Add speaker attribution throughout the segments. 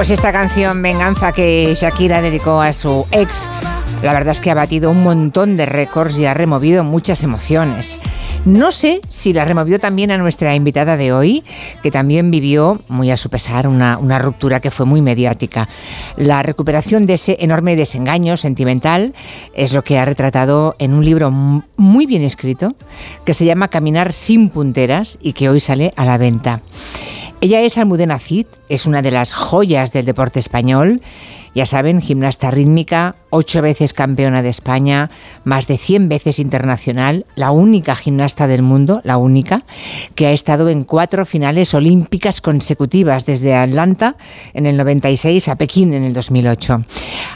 Speaker 1: Pues esta canción Venganza que Shakira dedicó a su ex, la verdad es que ha batido un montón de récords y ha removido muchas emociones. No sé si la removió también a nuestra invitada de hoy, que también vivió, muy a su pesar, una, una ruptura que fue muy mediática. La recuperación de ese enorme desengaño sentimental es lo que ha retratado en un libro muy bien escrito que se llama Caminar sin punteras y que hoy sale a la venta. Ella es Almudena Cid, es una de las joyas del deporte español. Ya saben, gimnasta rítmica, ocho veces campeona de España, más de 100 veces internacional, la única gimnasta del mundo, la única, que ha estado en cuatro finales olímpicas consecutivas, desde Atlanta en el 96 a Pekín en el 2008.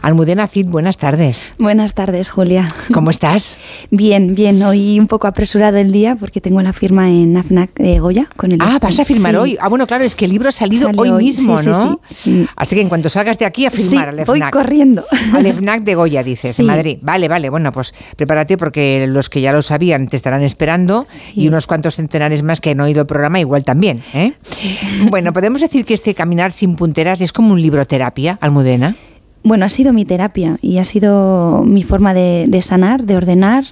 Speaker 1: Almudena Cid, buenas tardes.
Speaker 2: Buenas tardes, Julia.
Speaker 1: ¿Cómo estás?
Speaker 2: Bien, bien. Hoy un poco apresurado el día porque tengo la firma en AFNAC de Goya con el
Speaker 1: Ah, vas a firmar hoy. Ah, bueno, claro, es que el libro ha salido hoy, mismo, ¿no? Sí, Así que en cuanto salgas de aquí a firmar al
Speaker 2: Voy corriendo.
Speaker 1: Al FNAC de Goya, dices, en Madrid. Vale, vale. Bueno, pues prepárate porque los que ya lo sabían te estarán esperando y unos cuantos centenares más que han oído el programa igual también. ¿eh? Bueno, podemos decir que este Caminar sin punteras es como un libro terapia, Almudena.
Speaker 2: Bueno, ha sido mi terapia y ha sido mi forma de, sanar, de ordenar,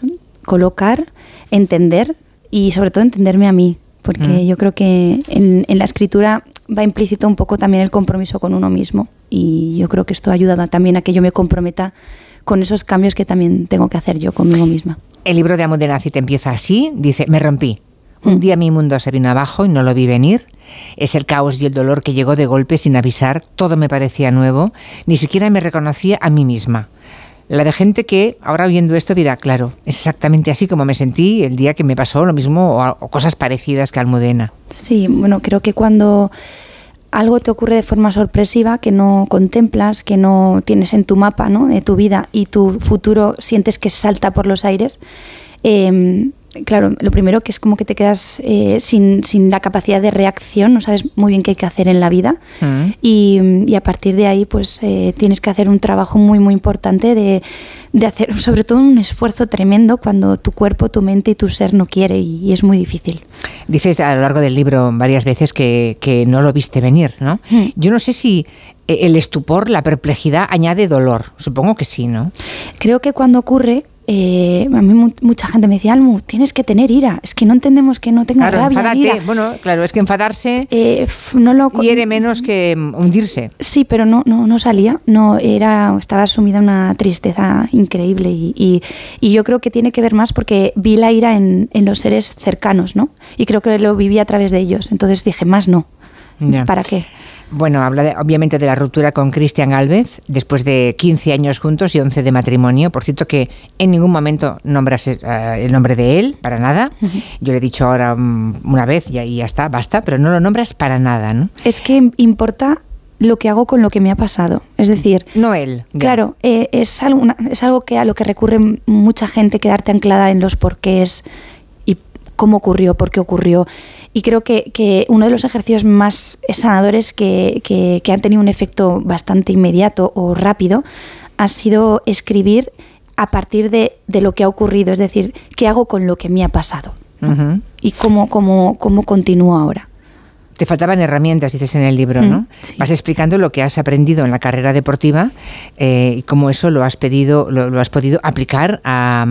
Speaker 2: colocar, entender y sobre todo entenderme a mí, porque mm. yo creo que en, en, la escritura va implícito un poco también el compromiso con uno mismo y yo creo que esto ha ayudado también a que yo me comprometa con esos cambios que también tengo que hacer yo conmigo misma.
Speaker 1: El libro de te empieza así, dice, me rompí. Un mm. día mi mundo se vino abajo y no lo vi venir. Es el caos y el dolor que llegó de golpe sin avisar. Todo me parecía nuevo. Ni siquiera me reconocía a mí misma. La de gente que ahora oyendo esto dirá, claro, es exactamente así como me sentí el día que me pasó lo mismo o, cosas parecidas que Almudena.
Speaker 2: Sí, bueno, creo que cuando algo te ocurre de forma sorpresiva que no contemplas, que no tienes en tu mapa ¿no? de tu vida y tu futuro sientes que salta por los aires, eh, claro, lo primero que es como que te quedas eh, sin, la capacidad de reacción, no sabes muy bien qué hay que hacer en la vida mm. y, a partir de ahí pues eh, tienes que hacer un trabajo muy muy importante de, hacer sobre todo un esfuerzo tremendo cuando tu cuerpo, tu mente y tu ser no quiere y, es muy difícil.
Speaker 1: Dices a lo largo del libro varias veces que, no lo viste venir, ¿no? Mm. Yo no sé si eh, el estupor, la perplejidad añade dolor, supongo que sí, ¿no?
Speaker 2: Creo que cuando ocurre eh, a mí mucha gente me decía, Almu, tienes que tener ira, es que no entendemos que no tenga rabia.
Speaker 1: Enfádate. Bueno, claro, es que enfadarse eh, no lo quiere menos que hundirse.
Speaker 2: Sí, pero no, no, no salía, no era, estaba sumida en una tristeza increíble y, yo creo que tiene que ver más porque vi la ira en, los seres cercanos, ¿no? Y creo que lo viví a través de ellos, entonces dije, más no. ¿Para qué?
Speaker 1: Bueno, habla obviamente de la ruptura con Cristian Alves después de 15 años juntos y 11 de matrimonio. Por cierto, que en ningún momento nombras eh, el nombre de él, para nada. Yo le he dicho ahora mm, una vez y, y ya está, basta, pero no lo nombras para nada, ¿no?
Speaker 2: Es que importa lo que hago con lo que me ha pasado. Es decir,
Speaker 1: no él.
Speaker 2: Claro, eh, es, algo, es algo que a lo que recurre mucha gente, quedarte anclada en los porqués y cómo ocurrió, por qué ocurrió. Y creo que, uno de los ejercicios más sanadores que, han tenido un efecto bastante inmediato o rápido ha sido escribir a partir de, lo que ha ocurrido, es decir, qué hago con lo que me ha pasado y cómo, cómo, cómo continúo ahora
Speaker 1: te faltaban herramientas, dices en el libro, ¿no? Mm, Vas explicando lo que has aprendido en la carrera deportiva eh, y cómo eso lo has pedido, lo, has podido aplicar a,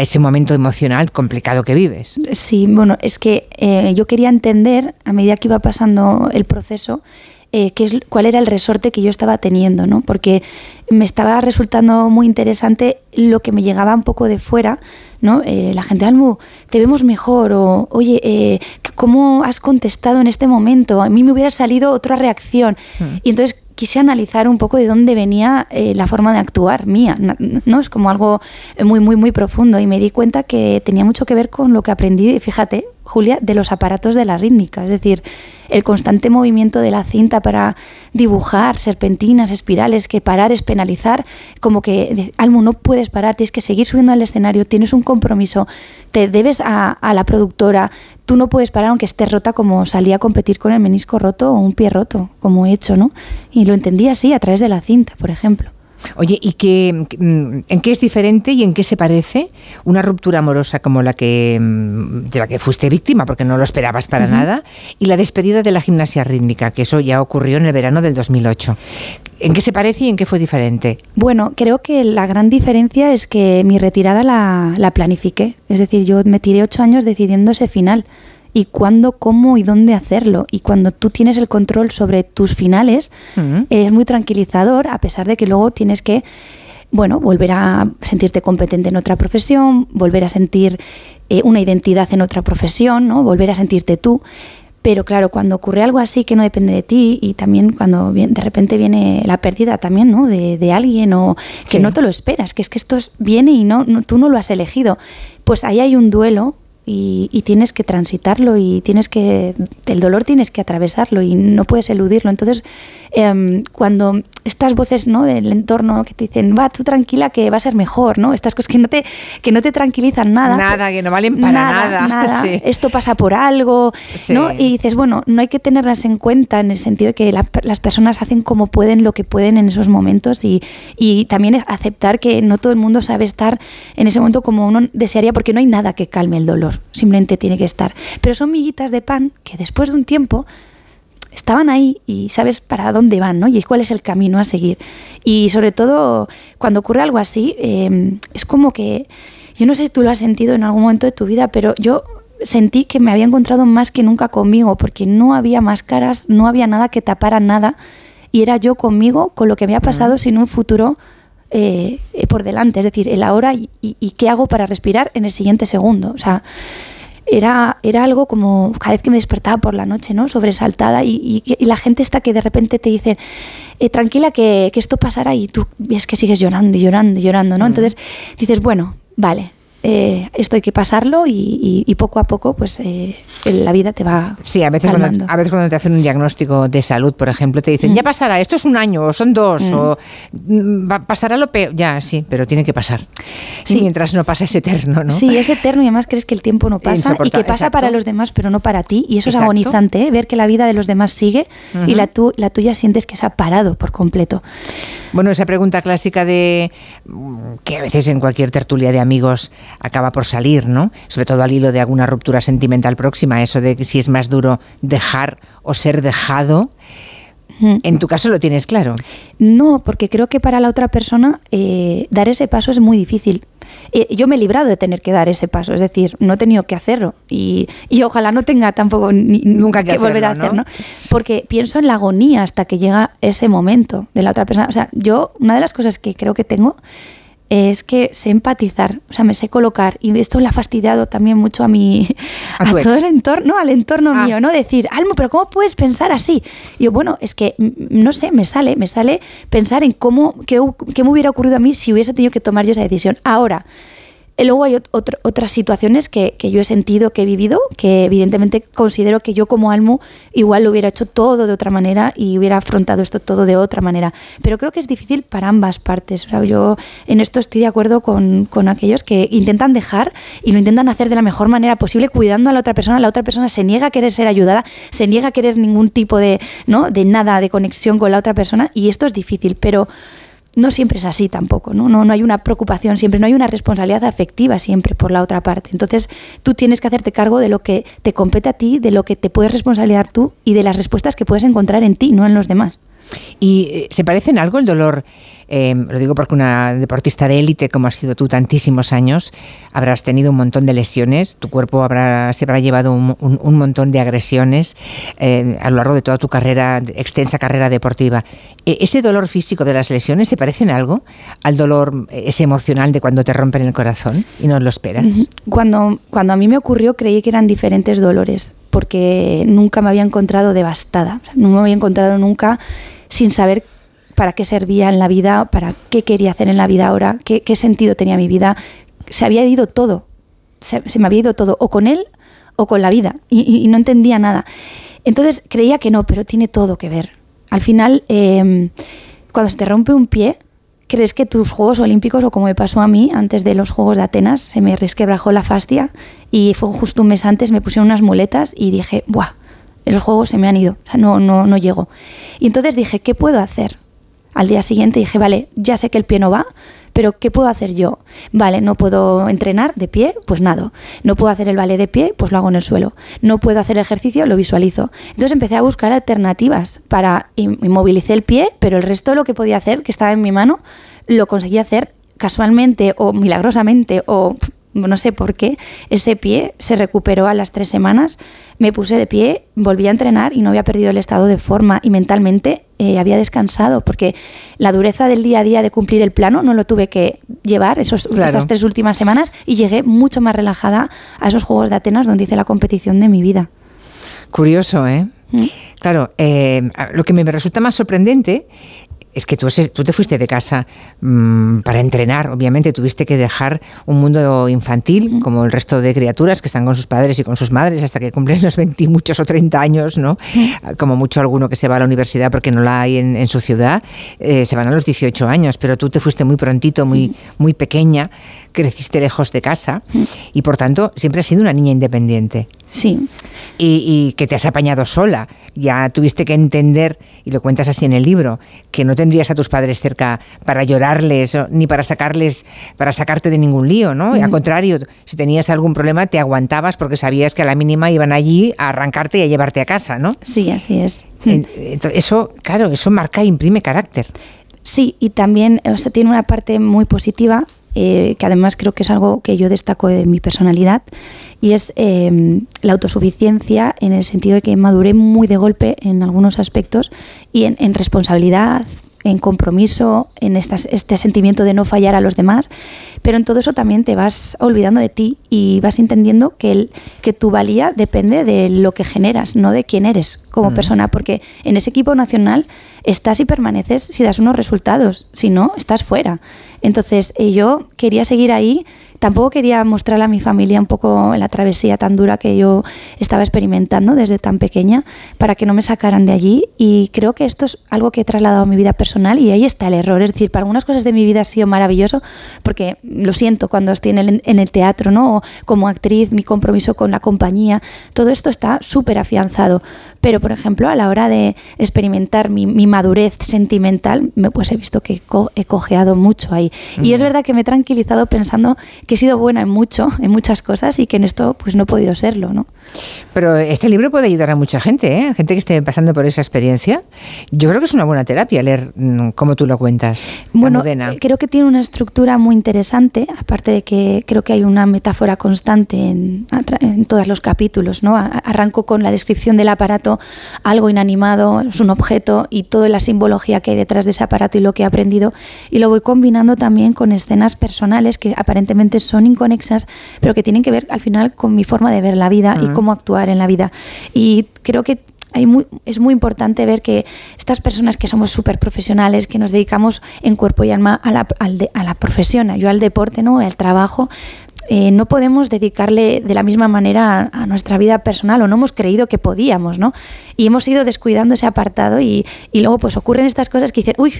Speaker 1: ese momento emocional complicado que vives.
Speaker 2: Sí, bueno, es que eh, yo quería entender a medida que iba pasando el proceso eh, qué es, cuál era el resorte que yo estaba teniendo, ¿no? Porque me estaba resultando muy interesante lo que me llegaba un poco de fuera, ¿no? Eh, la gente, Almu, te vemos mejor, o oye, eh, ¿cómo has contestado en este momento? A mí me hubiera salido otra reacción. Hmm. Y entonces quise analizar un poco de dónde venía la forma de actuar mía, ¿no? Es como algo muy, muy, muy profundo y me di cuenta que tenía mucho que ver con lo que aprendí, fíjate, Julia, de los aparatos de la rítmica, es decir, el constante movimiento de la cinta para dibujar serpentinas, espirales, que parar es penalizar, como que, Almo, no puedes parar, tienes que seguir subiendo al escenario, tienes un compromiso, te debes a, la productora, tú no puedes parar aunque estés rota como salía a competir con el menisco roto o un pie roto, como he hecho, ¿no? Y lo entendí así, a través de la cinta, por ejemplo.
Speaker 1: Oye, ¿y qué, mm, en qué es diferente y en qué se parece una ruptura amorosa como la que mm, de la que fuiste víctima, porque no lo esperabas para nada, y la despedida de la gimnasia rítmica, que eso ya ocurrió en el verano del 2008? ¿En qué se parece y en qué fue diferente?
Speaker 2: Bueno, creo que la gran diferencia es que mi retirada la, la planifiqué. Es decir, yo me tiré ocho años decidiendo ese final y cuándo, cómo y dónde hacerlo. Y cuando tú tienes el control sobre tus finales, es muy tranquilizador, a pesar de que luego tienes que, bueno, volver a sentirte competente en otra profesión, volver a sentir eh, una identidad en otra profesión, ¿no? volver a sentirte tú. Pero claro, cuando ocurre algo así que no depende de ti y también cuando de repente viene la pérdida también ¿no? de, alguien o que no te lo esperas, que es que esto viene y no, tú no lo has elegido, pues ahí hay un duelo y, tienes que transitarlo y tienes que, el dolor tienes que atravesarlo y no puedes eludirlo. Entonces, em, cuando estas voces ¿no? del entorno que te dicen, va, tú tranquila que va a ser mejor, ¿no? Estas cosas que no te, que no te tranquilizan nada.
Speaker 1: Nada, que no valen para nada.
Speaker 2: nada. Esto pasa por algo, ¿no? Y dices, bueno, no hay que tenerlas en cuenta en el sentido de que las personas hacen como pueden lo que pueden en esos momentos y, y también aceptar que no todo el mundo sabe estar en ese momento como uno desearía porque no hay nada que calme el dolor simplemente tiene que estar. Pero son miguitas de pan que después de un tiempo estaban ahí y sabes para dónde van, ¿no? Y cuál es el camino a seguir. Y sobre todo, cuando ocurre algo así, em, es como que, yo no sé si tú lo has sentido en algún momento de tu vida, pero yo sentí que me había encontrado más que nunca conmigo, porque no había máscaras, no había nada que tapara nada, y era yo conmigo, con lo que me ha pasado, sin un futuro eh, por delante, es decir, el ahora y, y, qué hago para respirar en el siguiente segundo. O sea, era, era algo como cada vez que me despertaba por la noche, ¿no? Sobresaltada y, y la gente está que de repente te dice, eh, tranquila que, que, esto pasará y tú ves que sigues llorando y llorando y llorando, ¿no? Mm. Entonces dices, bueno, vale, eh, esto hay que pasarlo y, poco a poco pues eh, la vida te va
Speaker 1: sí a veces cuando, a veces cuando te hacen un diagnóstico de salud por ejemplo te dicen ya mm. pasará esto es un año o son dos mm. o mm, pasará lo peor ya sí pero tiene que pasar. Sí. mientras no pasa es eterno no
Speaker 2: sí es eterno y además crees que el tiempo no pasa y que pasa para los demás pero no para ti. Y eso es agonizante ¿eh? ver que la vida de los demás sigue y la, tu, la tuya sientes que se ha parado por completo.
Speaker 1: Bueno esa pregunta clásica de que a veces en cualquier tertulia de amigos acaba por salir, ¿no? Sobre todo al hilo de alguna ruptura sentimental próxima, eso de que si es más duro dejar o ser dejado. En tu caso lo tienes claro.
Speaker 2: No, porque creo que para la otra persona eh, dar ese paso es muy difícil. Eh, yo me he librado de tener que dar ese paso, es decir, no he tenido que hacerlo y, ojalá no tenga tampoco nunca que, volver a hacerlo, Porque pienso en la agonía hasta que llega ese momento de la otra persona. O sea, yo, una de las cosas que creo que tengo es que sé empatizar, o sea, me sé colocar. Y esto le ha fastidiado también mucho a mi, a, todo el entorno, al entorno ah. mío, ¿no? Decir, Almo, pero ¿cómo puedes pensar así? Y yo, bueno, es que, no sé, me sale, me sale pensar en cómo, qué, qué me hubiera ocurrido a mí si hubiese tenido que tomar yo esa decisión. Ahora, Luego hay otras situaciones que, yo he sentido, que he vivido, que evidentemente considero que yo como Almo igual lo hubiera hecho todo de otra manera y hubiera afrontado esto todo de otra manera. Pero creo que es difícil para ambas partes. yo en esto estoy de acuerdo con, con, aquellos que intentan dejar y lo intentan hacer de la mejor manera posible, cuidando a la otra persona. La otra persona se niega a querer ser ayudada, se niega a querer ningún tipo de, ¿no? de nada, de conexión con la otra persona y esto es difícil. Pero no siempre es así tampoco, ¿no? ¿no? No hay una preocupación siempre, no hay una responsabilidad afectiva siempre por la otra parte. Entonces tú tienes que hacerte cargo de lo que te compete a ti, de lo que te puedes responsabilizar tú y de las respuestas que puedes encontrar en ti, no en los demás.
Speaker 1: ¿Y eh, se parece en algo el dolor? Eh, lo digo porque una deportista de élite como has sido tú tantísimos años, habrás tenido un montón de lesiones, tu cuerpo habrá, se habrá llevado un, montón de agresiones eh, a lo largo de toda tu carrera, extensa carrera deportiva. ¿Ese dolor físico de las lesiones se parece en algo al dolor ese emocional de cuando te rompen el corazón y no lo esperas?
Speaker 2: Cuando, cuando a mí me ocurrió creí que eran diferentes dolores porque nunca me había encontrado devastada, no me había encontrado nunca sin saber para qué servía en la vida, para qué quería hacer en la vida ahora, qué, sentido tenía mi vida. Se había ido todo, se, me había ido todo, o con él o con la vida, y, no entendía nada. Entonces creía que no, pero tiene todo que ver. Al final, em, cuando se te rompe un pie, crees que tus Juegos Olímpicos, o como me pasó a mí antes de los Juegos de Atenas, se me resquebrajó la fascia y fue justo un mes antes, me pusieron unas muletas y dije, ¡buah! Los Juegos se me han ido, o sea, no, no, no llego. Y entonces dije, ¿qué puedo hacer? Al día siguiente dije, vale, ya sé que el pie no va, pero ¿qué puedo hacer yo? Vale, no puedo entrenar de pie, pues nado. No puedo hacer el ballet de pie, pues lo hago en el suelo. No puedo hacer ejercicio, lo visualizo. Entonces empecé a buscar alternativas para inmovilicé el pie, pero el resto de lo que podía hacer, que estaba en mi mano, lo conseguí hacer casualmente o milagrosamente o no sé por qué, ese pie se recuperó a las tres semanas, me puse de pie, volví a entrenar y no había perdido el estado de forma y mentalmente eh, había descansado porque la dureza del día a día de cumplir el plano no lo tuve que llevar esos, estas tres últimas semanas y llegué mucho más relajada a esos Juegos de Atenas donde hice la competición de mi vida.
Speaker 1: Curioso, ¿eh? Mm. Claro, eh, lo que me resulta más sorprendente es que tú, tú te fuiste de casa mm, para entrenar, obviamente tuviste que dejar un mundo infantil, como el resto de criaturas que están con sus padres y con sus madres hasta que cumplen los 20 muchos o 30 años, ¿no? Como mucho alguno que se va a la universidad porque no la hay en, su ciudad, eh, se van a los 18 años, pero tú te fuiste muy prontito, muy, muy pequeña, creciste lejos de casa y por tanto siempre has sido una niña independiente.
Speaker 2: Sí.
Speaker 1: Y, que te has apañado sola. Ya tuviste que entender, y lo cuentas así en el libro, que no tendrías a tus padres cerca para llorarles ni para sacarles, para sacarte de ningún lío, ¿no? Al contrario, si tenías algún problema te aguantabas porque sabías que a la mínima iban allí a arrancarte y a llevarte a casa, ¿no?
Speaker 2: Sí, así es.
Speaker 1: Eso, claro, eso marca e imprime carácter.
Speaker 2: Sí, y también o sea, tiene una parte muy positiva eh, que además creo que es algo que yo destaco de mi personalidad, y es em, la autosuficiencia en el sentido de que maduré muy de golpe en algunos aspectos y en, responsabilidad, en compromiso, en este sentimiento de no fallar a los demás, pero en todo eso también te vas olvidando de ti y vas entendiendo que, el, que tu valía depende de lo que generas, no de quién eres como mm. persona, porque en ese equipo nacional estás y permaneces si das unos resultados, si no, estás fuera. Entonces, eh, yo quería seguir ahí tampoco quería mostrarle a mi familia un poco la travesía tan dura que yo estaba experimentando desde tan pequeña para que no me sacaran de allí y creo que esto es algo que he trasladado a mi vida personal y ahí está el error. Es decir, para algunas cosas de mi vida ha sido maravilloso porque lo siento cuando estoy en el, en el teatro, ¿no? Como actriz, mi compromiso con la compañía, todo esto está súper afianzado. Pero, por ejemplo, a la hora de experimentar mi, madurez sentimental, me, pues he visto que he cojeado mucho ahí. Y es mm. verdad que me he tranquilizado pensando que he sido buena en mucho, en muchas cosas y que en esto pues no he podido serlo, ¿no?
Speaker 1: Pero este libro puede ayudar a mucha gente, ¿eh? gente que esté pasando por esa experiencia. Yo creo que es una buena terapia leer mm, como tú lo cuentas.
Speaker 2: Bueno, eh, creo que tiene una estructura muy interesante, aparte de que creo que hay una metáfora constante en, en todos los capítulos, ¿no? Arranco con la descripción del aparato, algo inanimado, es un objeto y toda la simbología que hay detrás de ese aparato y lo que he aprendido y lo voy combinando también con escenas personales que aparentemente son inconexas, pero que tienen que ver al final con mi forma de ver la vida y cómo actuar en la vida. Y creo que hay es muy importante ver que estas personas que somos súper profesionales, que nos dedicamos en cuerpo y alma a la, a la profesión, yo al deporte, ¿no? al trabajo, eh, no podemos dedicarle de la misma manera a, nuestra vida personal o no hemos creído que podíamos, ¿no? Y hemos ido descuidando ese apartado y, luego pues ocurren estas cosas que dicen, uy,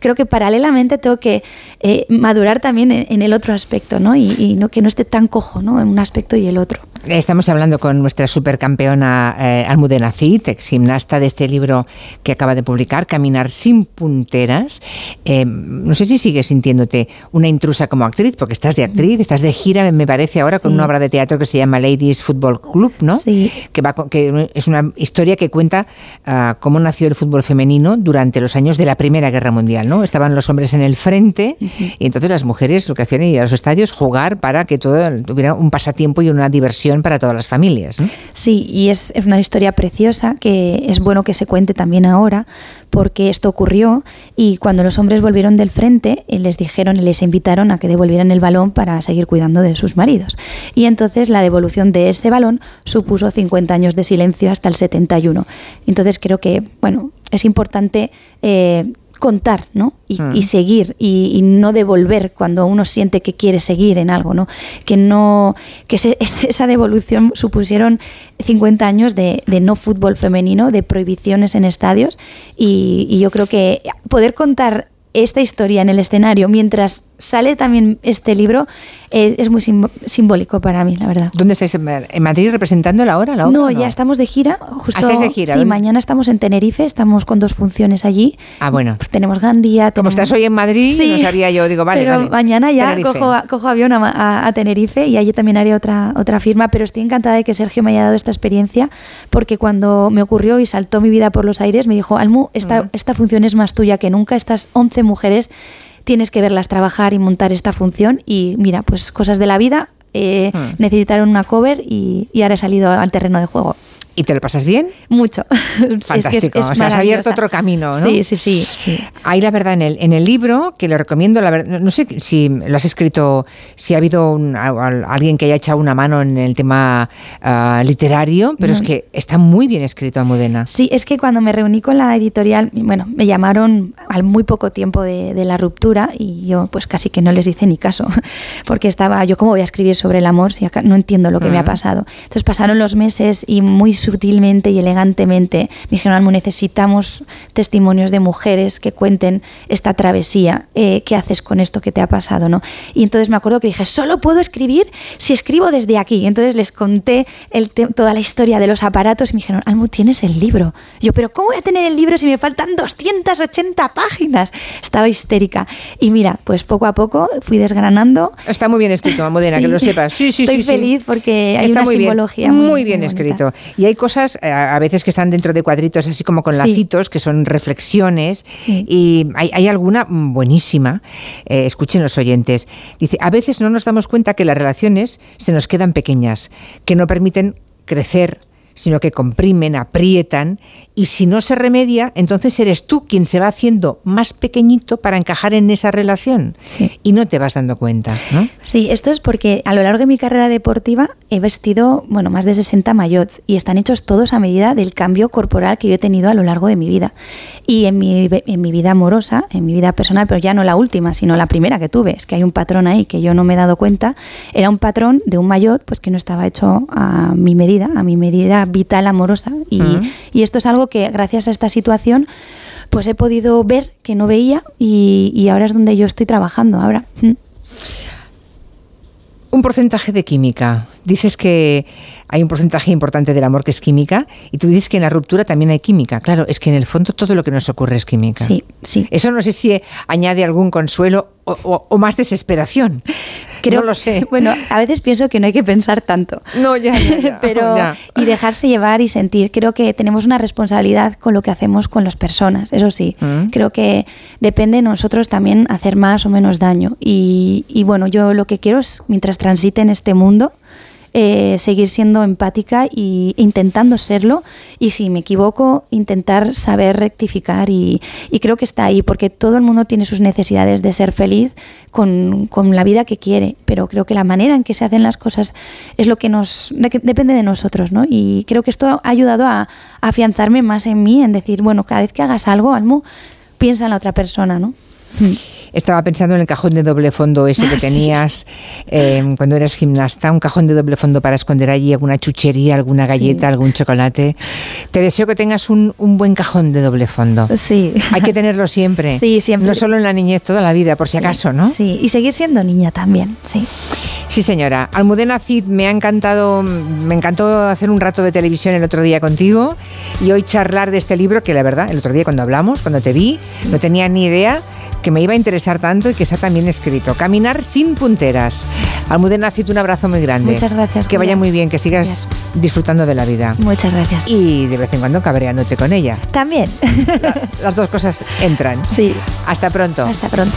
Speaker 2: creo que paralelamente tengo que eh, madurar también en, el otro aspecto, ¿no? Y, no que no esté tan cojo, ¿no? En un aspecto y el otro.
Speaker 1: Estamos hablando con nuestra supercampeona eh, Almudena Cid, ex gimnasta de este libro que acaba de publicar, Caminar sin punteras. Eh, no sé si sigues sintiéndote una intrusa como actriz, porque estás de actriz, estás de gira, me parece ahora, con una obra de teatro que se llama Ladies Football Club, ¿no?
Speaker 2: Sí.
Speaker 1: Que, va, que es una historia que cuenta ah, cómo nació el fútbol femenino durante los años de la Primera Guerra Mundial, ¿no? Estaban los hombres en el frente y entonces las mujeres lo que hacían era ir a los estadios, jugar para que todo tuviera un pasatiempo y una diversión para todas las familias.
Speaker 2: Sí, y es, una historia preciosa que es bueno que se cuente también ahora, porque esto ocurrió y cuando los hombres volvieron del frente eh, les dijeron y les invitaron a que devolvieran el balón para seguir cuidando de sus maridos. Y entonces la devolución de ese balón supuso 50 años de silencio hasta el 71. Entonces creo que, bueno, es importante eh, contar, ¿no? Y, mm. seguir y, no devolver cuando uno siente que quiere seguir en algo, ¿no? Que no que esa devolución supusieron 50 años de, no fútbol femenino, de prohibiciones en estadios y, yo creo que poder contar esta historia en el escenario mientras sale también este libro, eh, es muy simbólico para mí, la verdad.
Speaker 1: ¿Dónde estáis? ¿En Madrid representando la obra?
Speaker 2: no, ya estamos de gira. Justo,
Speaker 1: de gira?
Speaker 2: Sí, mañana estamos en Tenerife, estamos con dos funciones allí.
Speaker 1: Ah, bueno.
Speaker 2: Tenemos Gandía.
Speaker 1: Como estás hoy en Madrid, no sabía yo, digo, vale,
Speaker 2: pero mañana ya cojo, cojo, avión a, Tenerife y allí también haré otra, otra firma, pero estoy encantada de que Sergio me haya dado esta experiencia porque cuando me ocurrió y saltó mi vida por los aires, me dijo, Almu, esta, esta función es más tuya que nunca, estas 11 mujeres tienes que verlas trabajar y montar esta función y mira, pues cosas de la vida, eh, hmm. necesitaron una cover y, y ahora he salido al terreno de juego.
Speaker 1: ¿Y te lo pasas bien?
Speaker 2: Mucho.
Speaker 1: Fantástico. o sea, has abierto otro camino, ¿no?
Speaker 2: Sí, sí, sí.
Speaker 1: Hay la verdad en el, en el libro, que lo recomiendo, la verdad, no sé si lo has escrito, si ha habido alguien que haya echado una mano en el tema ah, literario, pero es que está muy bien escrito Almudena.
Speaker 2: Sí, es que cuando me reuní con la editorial, bueno, me llamaron al muy poco tiempo de, de la ruptura y yo pues casi que no les hice ni caso, porque estaba, yo cómo voy a escribir sobre el amor si acá no entiendo lo que me ha pasado. Entonces pasaron los meses y muy sutilmente y elegantemente me dijeron, Almu, necesitamos testimonios de mujeres que cuenten esta travesía, eh, ¿qué haces con esto que te ha pasado? ¿no? Y entonces me acuerdo que dije, solo puedo escribir si escribo desde aquí. entonces les conté el toda la historia de los aparatos y me dijeron, Almu, tienes el libro. yo, pero ¿cómo voy a tener el libro si me faltan 280 páginas? Estaba histérica. Y mira, pues poco a poco fui desgranando.
Speaker 1: Está muy bien escrito, Modena, que lo sepas. Sí, sí,
Speaker 2: Estoy feliz porque hay una simbología muy,
Speaker 1: muy bien, escrito. Y hay cosas eh, a veces que están dentro de cuadritos, así como con lacitos, que son reflexiones, y hay, alguna buenísima, eh, escuchen los oyentes. Dice, a veces no nos damos cuenta que las relaciones se nos quedan pequeñas, que no permiten crecer sino que comprimen, aprietan, y si no se remedia, entonces eres tú quien se va haciendo más pequeñito para encajar en esa relación y no te vas dando cuenta. ¿no?
Speaker 2: Sí, esto es porque a lo largo de mi carrera deportiva he vestido bueno, más de 60 maillots y están hechos todos a medida del cambio corporal que yo he tenido a lo largo de mi vida. Y en mi, en mi vida amorosa, en mi vida personal, pero ya no la última, sino la primera que tuve, es que hay un patrón ahí que yo no me he dado cuenta, era un patrón de un maillot pues, que no estaba hecho a mi medida, a mi medida vital amorosa y, y, esto es algo que gracias a esta situación pues he podido ver que no veía y, y ahora es donde yo estoy trabajando ahora. Mm.
Speaker 1: Un porcentaje de química. Dices que hay un porcentaje importante del amor que es química y tú dices que en la ruptura también hay química. Claro, es que en el fondo todo lo que nos ocurre es química.
Speaker 2: Sí, sí.
Speaker 1: Eso no sé si añade algún consuelo o, más desesperación.
Speaker 2: Creo,
Speaker 1: no lo sé.
Speaker 2: Bueno, a veces pienso que no hay que pensar tanto.
Speaker 1: No, ya, ya,
Speaker 2: Pero, y dejarse llevar y sentir. Creo que tenemos una responsabilidad con lo que hacemos con las personas, eso sí. Mm. Creo que depende de nosotros también hacer más o menos daño. Y, y bueno, yo lo que quiero es, mientras transite en este mundo, eh, seguir siendo empática e intentando serlo y si me equivoco, intentar saber rectificar y, creo que está ahí porque todo el mundo tiene sus necesidades de ser feliz con, la vida que quiere, pero creo que la manera en que se hacen las cosas es lo que nos depende de nosotros, ¿no? Y creo que esto ha ayudado a, afianzarme más en mí, en decir, bueno, cada vez que hagas algo, Almo, piensa en la otra persona, ¿no?
Speaker 1: Estaba pensando en el cajón de doble fondo ese que tenías em, cuando eras gimnasta, un cajón de doble fondo para esconder allí alguna chuchería, alguna galleta, algún chocolate. Te deseo que tengas un, buen cajón de doble fondo.
Speaker 2: Sí.
Speaker 1: Hay que tenerlo siempre.
Speaker 2: Sí, siempre.
Speaker 1: No solo en la niñez, toda la vida, por si acaso, ¿no?
Speaker 2: Sí, y seguir siendo niña también, sí.
Speaker 1: Sí, señora. Almudena Cid, me ha encantado, me encantó hacer un rato de televisión el otro día contigo y hoy charlar de este libro que la verdad, el otro día cuando hablamos, cuando te vi, no tenía ni idea que me iba a interesar tanto y que está también escrito. Caminar sin punteras. Almudena Cid, un abrazo muy grande.
Speaker 2: Muchas gracias.
Speaker 1: Que vaya muy bien, que sigas disfrutando de la vida.
Speaker 2: Muchas gracias.
Speaker 1: Y de vez en cuando cabreándote con ella.
Speaker 2: También.
Speaker 1: las dos cosas entran.
Speaker 2: Sí.
Speaker 1: Hasta pronto.
Speaker 2: Hasta pronto.